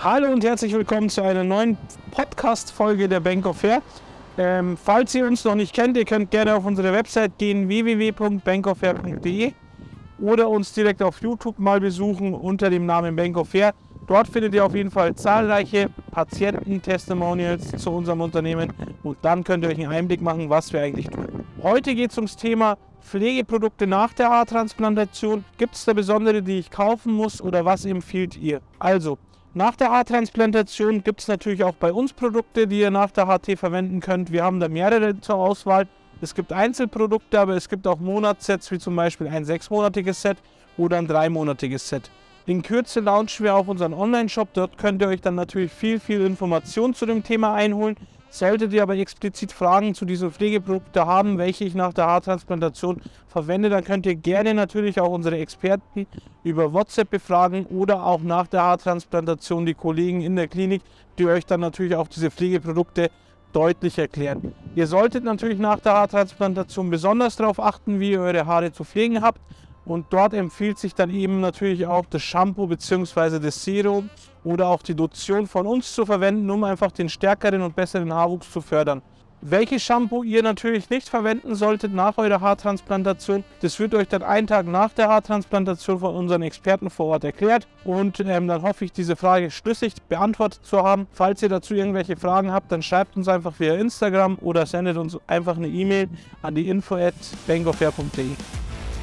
Hallo und herzlich willkommen zu einer neuen Podcast-Folge der Bank of Fair. Ähm, falls ihr uns noch nicht kennt, ihr könnt gerne auf unsere Website gehen www.bankoffair.de oder uns direkt auf YouTube mal besuchen unter dem Namen Bank of Fair. Dort findet ihr auf jeden Fall zahlreiche Patienten-Testimonials zu unserem Unternehmen und dann könnt ihr euch einen Einblick machen, was wir eigentlich tun. Heute geht es ums Thema Pflegeprodukte nach der Haartransplantation. Gibt es da besondere, die ich kaufen muss oder was empfiehlt ihr? Also, nach der Haartransplantation gibt es natürlich auch bei uns Produkte, die ihr nach der HT verwenden könnt. Wir haben da mehrere zur Auswahl. Es gibt Einzelprodukte, aber es gibt auch Monatssets, wie zum Beispiel ein sechsmonatiges Set oder ein dreimonatiges Set. In Kürze launchen wir auch unseren Online-Shop. Dort könnt ihr euch dann natürlich viel, viel Informationen zu dem Thema einholen. Solltet ihr aber explizit Fragen zu diesen Pflegeprodukten haben, welche ich nach der Haartransplantation verwende, dann könnt ihr gerne natürlich auch unsere Experten über WhatsApp befragen oder auch nach der Haartransplantation die Kollegen in der Klinik, die euch dann natürlich auch diese Pflegeprodukte deutlich erklären. Ihr solltet natürlich nach der Haartransplantation besonders darauf achten, wie ihr eure Haare zu pflegen habt. Und dort empfiehlt sich dann eben natürlich auch das Shampoo bzw. das Serum oder auch die Lotion von uns zu verwenden, um einfach den stärkeren und besseren Haarwuchs zu fördern. Welches Shampoo ihr natürlich nicht verwenden solltet nach eurer Haartransplantation, das wird euch dann einen Tag nach der Haartransplantation von unseren Experten vor Ort erklärt. Und ähm, dann hoffe ich, diese Frage schlüssig beantwortet zu haben. Falls ihr dazu irgendwelche Fragen habt, dann schreibt uns einfach via Instagram oder sendet uns einfach eine E-Mail an die info at bankofhair.de.